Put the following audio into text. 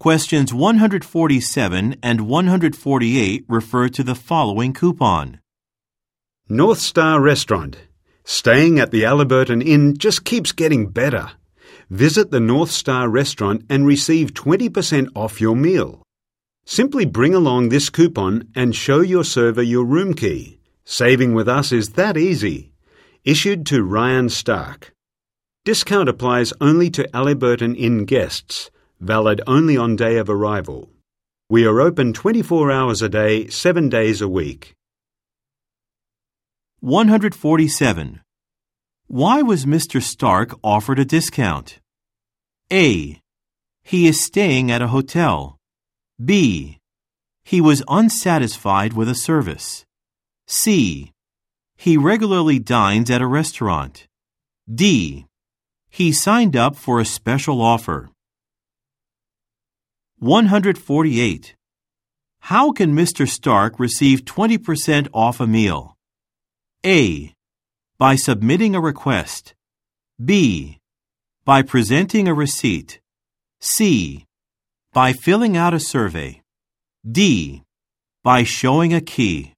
Questions 147 and 148 refer to the following coupon. North Star Restaurant. Staying at the Aliburton Inn just keeps getting better. Visit the North Star Restaurant and receive 20% off your meal. Simply bring along this coupon and show your server your room key. Saving with us is that easy. Issued to Ryan Stark. Discount applies only to Aliburton Inn guests, valid only on day of arrival. We are open 24 hours a day, 7 days a week. 147. Why was Mr. Stark offered a discount? A. He is staying at a hotel. B. He was unsatisfied with a service. C. He regularly dines at a restaurant. D. He signed up for a special offer. 148. How can Mr. Stark receive 20% off a meal? A. By submitting a request. B. By presenting a receipt. C. By filling out a survey. D. By showing a key.